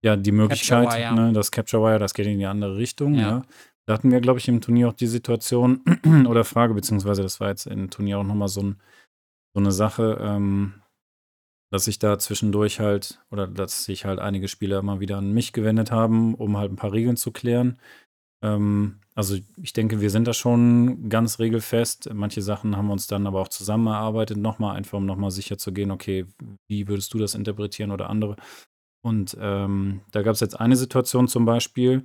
ja die Möglichkeit, Wire. ne, das Capture Wire, das geht in die andere Richtung. Ja. Ja. Da hatten wir, glaube ich, im Turnier auch die Situation oder Frage, beziehungsweise das war jetzt im Turnier auch nochmal so, ein, so eine Sache, ähm, dass sich da zwischendurch halt oder dass sich halt einige Spieler immer wieder an mich gewendet haben, um halt ein paar Regeln zu klären. Ähm, also ich denke, wir sind da schon ganz regelfest. Manche Sachen haben wir uns dann aber auch zusammen erarbeitet, nochmal einfach, um nochmal sicher zu gehen, okay, wie würdest du das interpretieren oder andere. Und ähm, da gab es jetzt eine Situation zum Beispiel,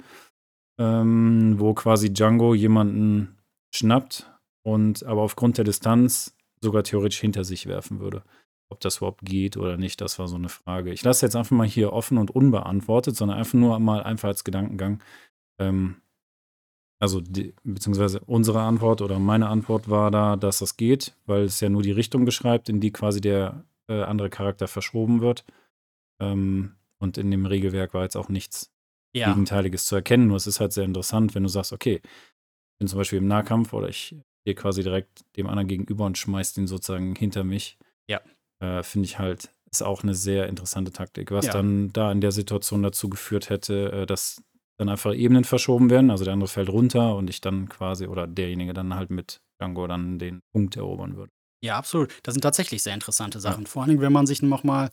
ähm, wo quasi Django jemanden schnappt und aber aufgrund der Distanz sogar theoretisch hinter sich werfen würde. Ob das überhaupt geht oder nicht, das war so eine Frage. Ich lasse jetzt einfach mal hier offen und unbeantwortet, sondern einfach nur mal einfach als Gedankengang. Ähm, also, die, beziehungsweise unsere Antwort oder meine Antwort war da, dass das geht, weil es ja nur die Richtung beschreibt, in die quasi der äh, andere Charakter verschoben wird. Ähm, und in dem Regelwerk war jetzt auch nichts ja. Gegenteiliges zu erkennen. Nur es ist halt sehr interessant, wenn du sagst, okay, ich bin zum Beispiel im Nahkampf oder ich gehe quasi direkt dem anderen gegenüber und schmeiß den sozusagen hinter mich. Ja. Äh, Finde ich halt, ist auch eine sehr interessante Taktik, was Ja. dann da in der Situation dazu geführt hätte, äh, dass dann einfach Ebenen verschoben werden. Also der andere fällt runter und ich dann quasi, oder derjenige dann halt mit Django dann den Punkt erobern würde. Ja, absolut. Das sind tatsächlich sehr interessante Sachen. Vor allem, wenn man sich noch mal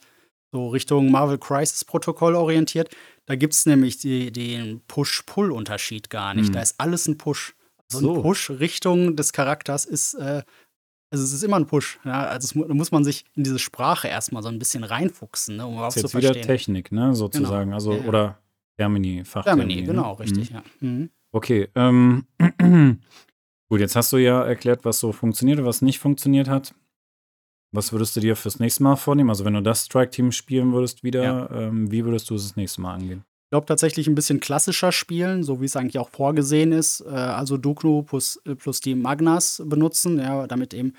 so Richtung Marvel Crisis Protokoll orientiert, da gibt es nämlich die, den Push-Pull-Unterschied gar nicht. Hm. Da ist alles ein Push. So ein So. Push Richtung des Charakters ist, äh, also es ist immer ein Push. Ja? Also da muss man sich in diese Sprache erstmal so ein bisschen reinfuchsen, ne, um überhaupt Das ist zu jetzt wieder verstehen. Technik, ne, sozusagen. Also, Ja, ja. oder Termini, Fachtermini. Germany, ne? genau, Mhm. richtig, ja. Mhm. Okay, ähm, gut, jetzt hast du ja erklärt, was so funktioniert und was nicht funktioniert hat. Was würdest du dir fürs nächste Mal vornehmen? Also, wenn du das Strike-Team spielen würdest wieder, Ja. ähm, wie würdest du es das nächste Mal angehen? Ich glaube tatsächlich ein bisschen klassischer spielen, so wie es eigentlich auch vorgesehen ist. Äh, also Duknu plus, äh, plus die Magnas benutzen, ja, damit eben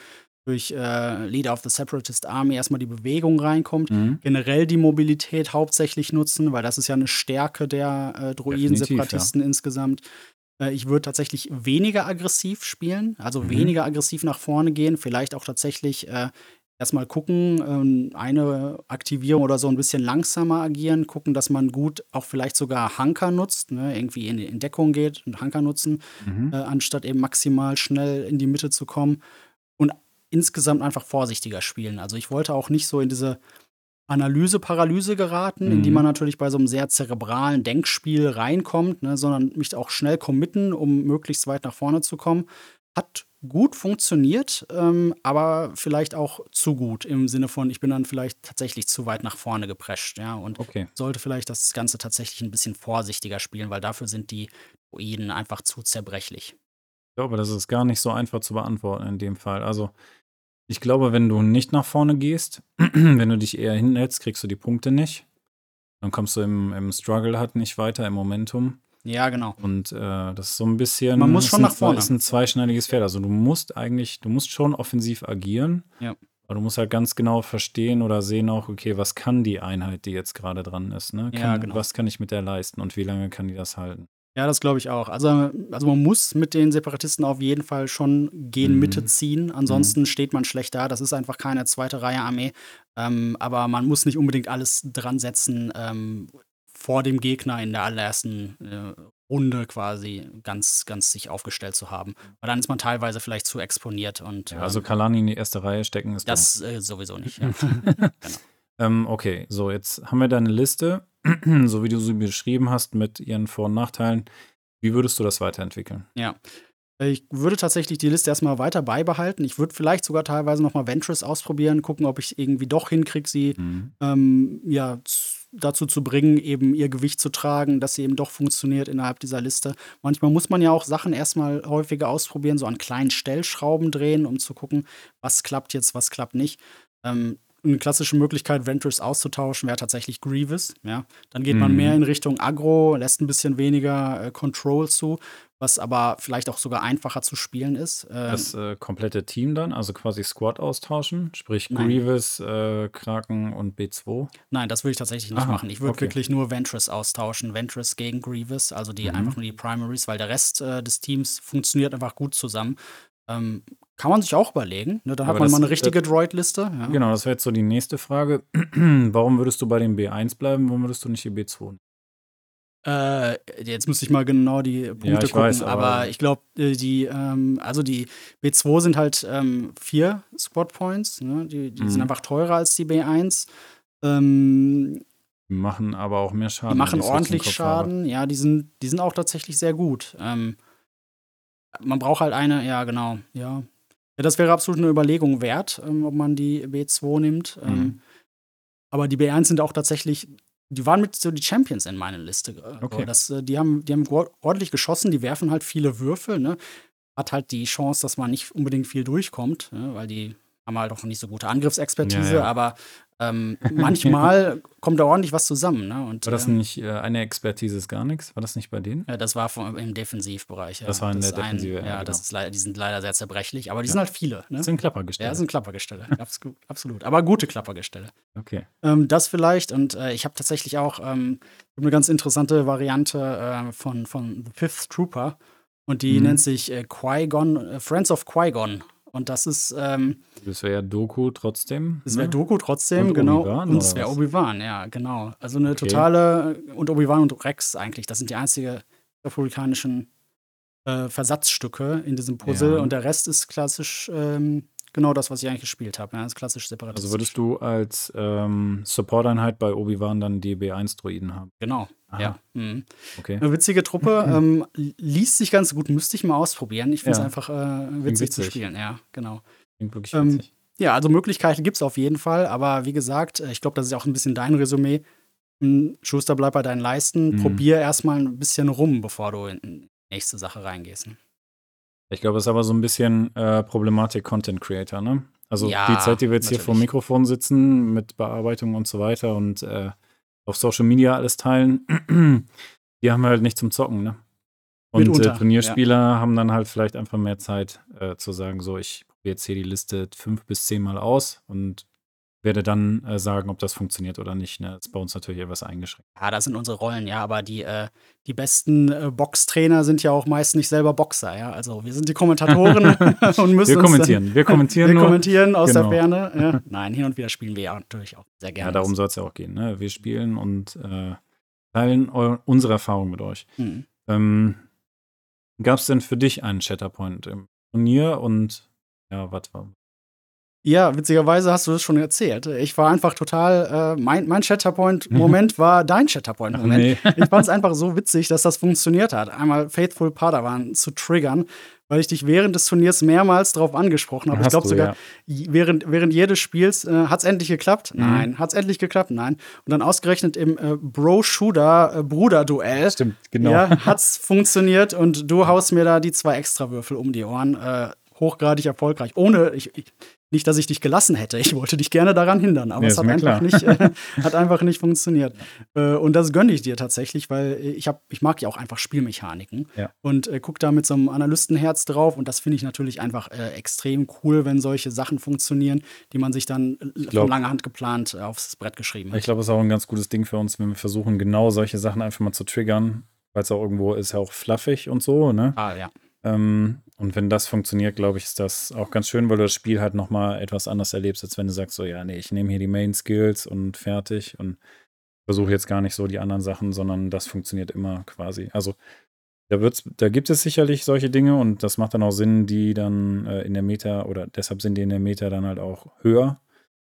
durch äh, Leader of the Separatist Army erstmal die Bewegung reinkommt. Mhm. Generell die Mobilität hauptsächlich nutzen, weil das ist ja eine Stärke der äh, Droiden, Definitiv, Separatisten insgesamt. Äh, ich würde tatsächlich weniger aggressiv spielen, also Mhm. weniger aggressiv nach vorne gehen, vielleicht auch tatsächlich erstmal gucken, ähm, eine Aktivierung oder so ein bisschen langsamer agieren, gucken, dass man gut auch vielleicht sogar Hanker nutzt, ne, irgendwie in die Entdeckung geht und Hanker nutzen, Mhm. äh, anstatt eben maximal schnell in die Mitte zu kommen und insgesamt einfach vorsichtiger spielen. Also ich wollte auch nicht so in diese Analyse-Paralyse geraten, in die Mhm. man natürlich bei so einem sehr zerebralen Denkspiel reinkommt, ne, sondern mich auch schnell committen, um möglichst weit nach vorne zu kommen. Hat gut funktioniert, ähm, aber vielleicht auch zu gut im Sinne von, ich bin dann vielleicht tatsächlich zu weit nach vorne geprescht, ja, und Okay. sollte vielleicht das Ganze tatsächlich ein bisschen vorsichtiger spielen, weil dafür sind die Druiden einfach zu zerbrechlich. Ich glaube, das ist gar nicht so einfach zu beantworten in dem Fall. Also, ich glaube, wenn du nicht nach vorne gehst, wenn du dich eher hinhältst, kriegst du die Punkte nicht. Dann kommst du im, im Struggle halt nicht weiter, im Momentum. Ja, genau. Und äh, das ist so ein bisschen. Man muss schon nach vorne. ist ein zweischneidiges Pferd. Also, du musst eigentlich, du musst schon offensiv agieren. Ja. Aber du musst halt ganz genau verstehen oder sehen auch, okay, was kann die Einheit, die jetzt gerade dran ist, ne? Kann, Ja, genau. Was kann ich mit der leisten und wie lange kann die das halten? Ja, das glaube ich auch. Also, also man muss mit den Separatisten auf jeden Fall schon gegen Mhm. Mitte ziehen. Ansonsten steht man schlecht da. Das ist einfach keine zweite Reihe Armee. Ähm, aber man muss nicht unbedingt alles dran setzen, ähm, vor dem Gegner in der allerersten äh, Runde quasi ganz, ganz sich aufgestellt zu haben. Weil dann ist man teilweise vielleicht zu exponiert und Ja, also ähm, Kalani in die erste Reihe stecken ist das äh, sowieso nicht. Ja. Ähm, okay, so jetzt haben wir deine Liste, so wie du sie beschrieben hast, mit ihren Vor- und Nachteilen. Wie würdest du das weiterentwickeln? Ja. Ich würde tatsächlich die Liste erstmal weiter beibehalten. Ich würde vielleicht sogar teilweise noch mal Ventress ausprobieren, gucken, ob ich irgendwie doch hinkriege, sie ähm, ja, z- dazu zu bringen, eben ihr Gewicht zu tragen, dass sie eben doch funktioniert innerhalb dieser Liste. Manchmal muss man ja auch Sachen erstmal häufiger ausprobieren, so an kleinen Stellschrauben drehen, um zu gucken, was klappt jetzt, was klappt nicht. Ähm, eine klassische Möglichkeit, Ventress auszutauschen, wäre tatsächlich Grievous. Ja? Dann geht man Mhm. mehr in Richtung Agro, lässt ein bisschen weniger äh, Control zu, was aber vielleicht auch sogar einfacher zu spielen ist. Ähm, Das äh, komplette Team dann, also quasi Squad austauschen, sprich Nein. Grievous, äh, Kraken und B2. Nein, das würde ich tatsächlich nicht Aha, machen. Ich würde okay. wirklich nur Ventress austauschen. Ventress gegen Grievous, also die Mhm. einfach nur die Primaries, weil der Rest äh, des Teams funktioniert einfach gut zusammen. Ähm, kann man sich auch überlegen. Ne? Dann hat man das- mal eine richtige das- Droid-Liste. Ja. Genau, das wäre jetzt so die nächste Frage. Warum würdest du bei dem B1 bleiben? Warum würdest du nicht die B2 nehmen? Äh, jetzt müsste ich mal genau die Punkte ich gucken, weiß, aber, aber- ich glaube, die, ähm, also die B2 sind halt ähm, vier Squad Points. Ne? Die, die sind Mhm. einfach teurer als die B1. Ähm, Die machen aber auch mehr Schaden. Die machen ordentlich habe. Schaden. Ja, die sind, die sind auch tatsächlich sehr gut. Ähm, man braucht halt eine, ja, genau, ja. Ja, das wäre absolut eine Überlegung wert, ähm, ob man die B2 nimmt. Mhm. Ähm, aber die B1 sind auch tatsächlich, die waren mit so die Champions in meiner Liste. Also Okay. Das, äh, die, haben, die haben ordentlich geschossen, die werfen halt viele Würfel, ne? Hat halt die Chance, dass man nicht unbedingt viel durchkommt, ne? weil die haben halt auch nicht so gute Angriffsexpertise, Ja, ja. aber ähm, manchmal kommt da ordentlich was zusammen. Ne? Und, War das ähm, nicht äh, eine Expertise ist gar nichts? War das nicht bei denen? ja, das war vom, im Defensivbereich. Ja. Das war in der ist ein- Defensive, ja, ja, genau. das ist leider, die sind leider sehr zerbrechlich, aber die Ja. sind halt viele. Ne? Das sind Ja, Klappergestelle. das sind Klappergestelle. absolut, absolut. Aber gute Klappergestelle. okay. Ähm, das vielleicht. Und äh, ich habe tatsächlich auch ähm, eine ganz interessante Variante äh, von, von The Fifth Trooper. Und die Mhm. nennt sich äh, Qui-Gon, äh, Friends of Qui-Gon. Und das ist, ähm, Das wäre ja Doku trotzdem. das wäre ne? Doku trotzdem, Und genau. Obi-Wan, und es wäre? Obi-Wan, ja, genau. Also eine Okay. totale, und Obi-Wan und Rex eigentlich, das sind die einzigen republikanischen äh, Versatzstücke in diesem Puzzle. Ja. Und der Rest ist klassisch ähm, genau das, was ich eigentlich gespielt habe. Ja, das ist klassisch separatistisch. Also würdest du als ähm, Support-Einheit bei Obi-Wan dann die B1-Droiden haben? Genau, Aha. ja. Mhm. Okay. Eine witzige Truppe, ähm, liest sich ganz gut, müsste ich mal ausprobieren. Ich finde es Ja. einfach äh, witzig zu spielen, ja, genau. Klingt wirklich Ähm, witzig. Ja, also Möglichkeiten gibt es auf jeden Fall, aber wie gesagt, äh, ich glaube, das ist auch ein bisschen dein Resümee. Hm, Schuster, bleib bei deinen Leisten. Mhm. Probier erstmal ein bisschen rum, bevor du in die nächste Sache reingehst. ne? Ich glaube, es ist aber so ein bisschen äh, Problematik Content Creator, ne? Also Ja, die Zeit, die wir jetzt hier natürlich. vor dem Mikrofon sitzen, mit Bearbeitung und so weiter und äh, auf Social Media alles teilen, die haben wir halt nicht zum Zocken, ne? Und äh, Mitunter, Turnierspieler haben dann halt vielleicht einfach mehr Zeit äh, zu sagen, so, ich probiere jetzt hier die Liste fünf bis zehn Mal aus und werde dann äh, sagen, ob das funktioniert oder nicht. Ne? Das ist bei uns natürlich etwas eingeschränkt. Ja, das sind unsere Rollen, ja, aber die, äh, die besten äh, Boxtrainer sind ja auch meist nicht selber Boxer, ja. Also wir sind die Kommentatoren und müssen wir kommentieren. Dann, wir kommentieren. Wir kommentieren aus genau. der Ferne. Ja. Nein, hin und wieder spielen wir ja natürlich auch sehr gerne. Ja, darum soll es ja auch gehen. Ne? Wir spielen und äh, teilen unsere Erfahrungen mit euch. Mhm. Ähm, Gab es denn für dich einen Shatterpoint im Turnier und ja, was war? Ja, witzigerweise hast du das schon erzählt. Ich war einfach total, äh, mein, mein Shatterpoint-Moment war dein Shatterpoint-Moment. Nee. Ich fand es einfach so witzig, dass das funktioniert hat. Einmal Faithful Padawan zu triggern, weil ich dich während des Turniers mehrmals darauf angesprochen habe. Ich glaube sogar, ja. während, während jedes Spiels äh, hat es endlich geklappt? Mhm. Nein. Hat es endlich geklappt? Nein. Und dann ausgerechnet im äh, Bro-Shooter-Bruder-Duell Stimmt, genau. ja, hat es funktioniert und du haust mir da die zwei Extrawürfel um die Ohren. Äh, hochgradig erfolgreich. Ohne, ich, ich, nicht, dass ich dich gelassen hätte. Ich wollte dich gerne daran hindern, aber ja, es hat einfach, nicht, äh, hat einfach nicht funktioniert. Äh, und das gönne ich dir tatsächlich, weil ich, hab, ich mag ja auch einfach Spielmechaniken ja. und äh, gucke da mit so einem Analystenherz drauf. Und das finde ich natürlich einfach äh, extrem cool, wenn solche Sachen funktionieren, die man sich dann glaub, von langer Hand geplant äh, aufs Brett geschrieben hat. Ich glaube, es ist auch ein ganz gutes Ding für uns, wenn wir versuchen, genau solche Sachen einfach mal zu triggern, weil es auch irgendwo ist ja auch fluffig und so, ne? Ah, ja. Ähm, und wenn das funktioniert, glaube ich, ist das auch ganz schön, weil du das Spiel halt nochmal etwas anders erlebst, als wenn du sagst, so, ja, nee, ich nehme hier die Main Skills und fertig und versuche jetzt gar nicht so die anderen Sachen, sondern das funktioniert immer quasi. Also da, wird's, da gibt es sicherlich solche Dinge und das macht dann auch Sinn, die dann äh, in der Meta oder deshalb sind die in der Meta dann halt auch höher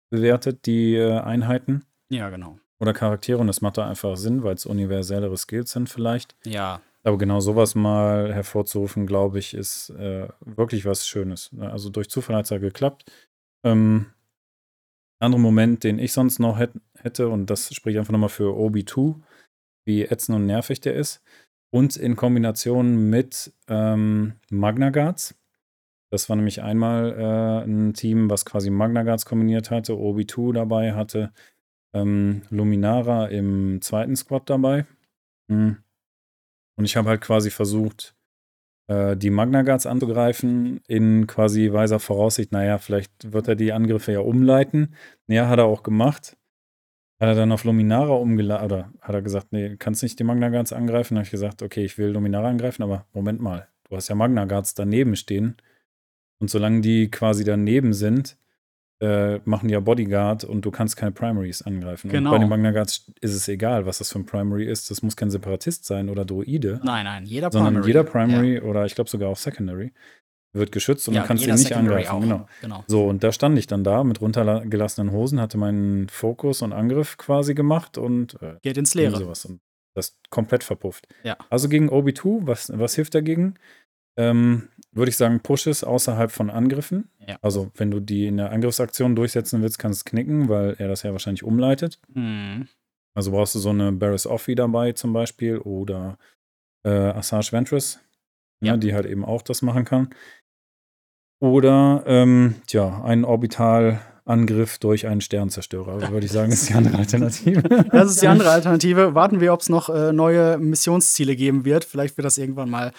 bewertet, die äh, Einheiten. Ja, genau. Oder Charaktere und das macht da einfach Sinn, weil es universellere Skills sind vielleicht. Ja, aber genau sowas mal hervorzurufen, glaube ich, ist äh, wirklich was Schönes. Ne? Also durch Zufall hat es ja geklappt. Ähm, anderer Moment, den ich sonst noch hätt, hätte, und das spricht einfach nochmal für OB2, wie ätzend und nervig der ist. Und in Kombination mit ähm, Magna Guards. Das war nämlich einmal äh, ein Team, was quasi Magna Guards kombiniert hatte, OB2 dabei hatte, ähm, Luminara im zweiten Squad dabei. Hm. Und ich habe halt quasi versucht, äh, die Magna Guards anzugreifen, in quasi weiser Voraussicht, naja, vielleicht wird er die Angriffe ja umleiten. Ja, hat er auch gemacht. Hat er dann auf Luminara umgeleitet, oder hat er gesagt, nee, kannst nicht die Magna Guards angreifen? Dann habe ich gesagt, okay, ich will Luminara angreifen, aber Moment mal, du hast ja Magna Guards daneben stehen. Und solange die quasi daneben sind, äh, machen ja Bodyguard und du kannst keine Primaries angreifen. Genau. Und bei den Magna Guards ist es egal, was das für ein Primary ist. Das muss kein Separatist sein oder Druide. Nein, nein, jeder sondern Primary. jeder Primary ja. oder ich glaube sogar auch Secondary wird geschützt und ja, du kannst ihn nicht Secondary angreifen. Genau. genau. So, und da stand ich dann da mit runtergelassenen Hosen, hatte meinen Fokus und Angriff quasi gemacht und äh, geht ins Leere. Sowas und das komplett verpufft. Ja. Also gegen OB2, was, was hilft dagegen? Ähm, würde ich sagen, Pushes außerhalb von Angriffen. Ja. Also, wenn du die in der Angriffsaktion durchsetzen willst, kannst du es knicken, weil er das ja wahrscheinlich umleitet. Mhm. Also brauchst du so eine Barris Offie dabei zum Beispiel oder äh, Assage Ventress, ja. Ne, die halt eben auch das machen kann. Oder, ähm, tja, ein Orbitalangriff durch einen Sternzerstörer, also würde ich sagen, ist die andere Alternative. Das ist die andere Alternative. Warten wir, ob es noch äh, neue Missionsziele geben wird. Vielleicht wird das irgendwann mal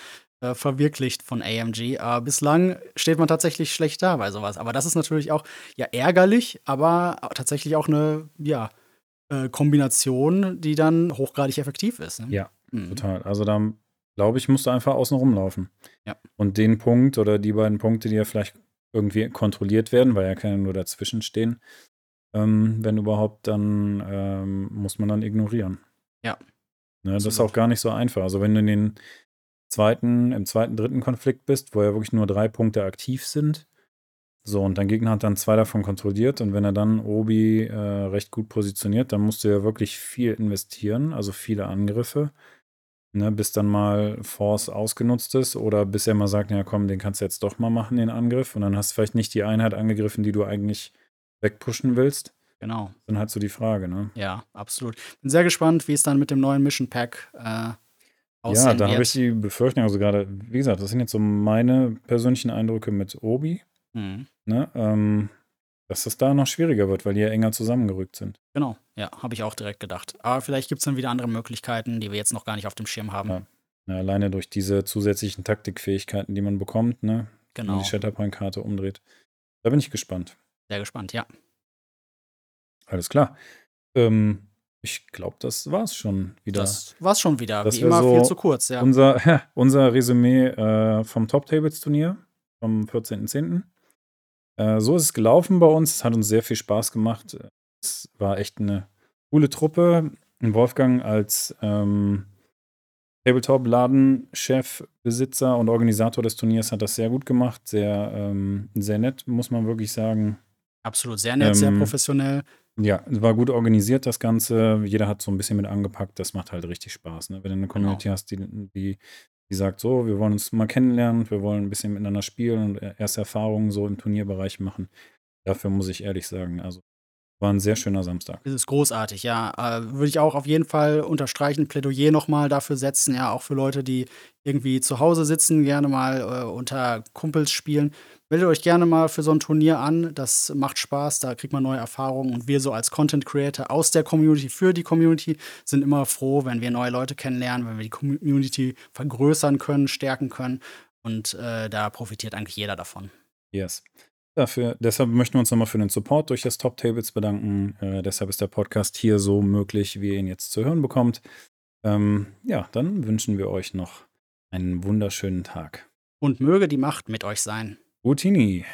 äh, verwirklicht von AMG. Aber bislang steht man tatsächlich schlecht da bei sowas. Aber das ist natürlich auch ja ärgerlich, aber tatsächlich auch eine ja, äh, Kombination, die dann hochgradig effektiv ist. Ne? Ja, mhm. total. Also da glaube ich, musst du einfach außen rumlaufen. Ja. Und den Punkt oder die beiden Punkte, die ja vielleicht irgendwie kontrolliert werden, weil ja keine nur dazwischen stehen, ähm, wenn überhaupt, dann ähm, muss man dann ignorieren. Ja. Ne, das ist auch gar nicht so einfach. Also wenn du in den zweiten, im zweiten, dritten Konflikt bist, wo ja wirklich nur drei Punkte aktiv sind. So, und dein Gegner hat dann zwei davon kontrolliert und wenn er dann Obi äh, recht gut positioniert, dann musst du ja wirklich viel investieren, also viele Angriffe, ne, bis dann mal Force ausgenutzt ist oder bis er mal sagt, ja komm, den kannst du jetzt doch mal machen, den Angriff. Und dann hast du vielleicht nicht die Einheit angegriffen, die du eigentlich wegpushen willst. Genau. Dann halt so die Frage, ne? Ja, absolut. Bin sehr gespannt, wie es dann mit dem neuen Mission Pack äh, ja, da habe ich die Befürchtung, also gerade, wie gesagt, das sind jetzt so meine persönlichen Eindrücke mit Obi, mhm. ne, ähm, dass das da noch schwieriger wird, weil die ja enger zusammengerückt sind. Genau, ja, habe ich auch direkt gedacht. Aber vielleicht gibt es dann wieder andere Möglichkeiten, die wir jetzt noch gar nicht auf dem Schirm haben. Ja. Ja, alleine durch diese zusätzlichen Taktikfähigkeiten, die man bekommt, ne? Genau. Die Shatterpoint-Karte umdreht. Da bin ich gespannt. Sehr gespannt, ja. alles klar. Ähm, ich glaube, das war's schon wieder. Das war's schon wieder. Das Wie immer so viel zu kurz, ja. Unser, unser Resümee äh, vom Top Tables Turnier vom 14.10. Äh, so ist es gelaufen bei uns. Es hat uns sehr viel Spaß gemacht. Es war echt eine coole Truppe. Wolfgang als ähm, Tabletop-Ladenchef, Besitzer und Organisator des Turniers hat das sehr gut gemacht. Sehr, ähm, sehr nett, muss man wirklich sagen. Absolut sehr nett, sehr Ähm, professionell. Ja, war gut organisiert das Ganze. Jeder hat so ein bisschen mit angepackt. Das macht halt richtig Spaß. Ne? Wenn du eine Community hast, die, die, die sagt, so, wir wollen uns mal kennenlernen, wir wollen ein bisschen miteinander spielen und erste Erfahrungen so im Turnierbereich machen. Dafür muss ich ehrlich sagen, also war ein sehr schöner Samstag. Das ist großartig, ja. Äh, Würde ich auch auf jeden Fall unterstreichen, Plädoyer nochmal dafür setzen, ja, auch für Leute, die irgendwie zu Hause sitzen, gerne mal äh, unter Kumpels spielen. Meldet euch gerne mal für so ein Turnier an. Das macht Spaß, da kriegt man neue Erfahrungen. Und wir so als Content Creator aus der Community für die Community sind immer froh, wenn wir neue Leute kennenlernen, wenn wir die Community vergrößern können, stärken können. Und äh, da profitiert eigentlich jeder davon. Yes. Dafür, deshalb möchten wir uns nochmal für den Support durch das Top Tables bedanken. Äh, deshalb ist der Podcast hier so möglich, wie ihr ihn jetzt zu hören bekommt. Ähm, ja, dann wünschen wir euch noch einen wunderschönen Tag. Und möge die Macht mit euch sein. Utini.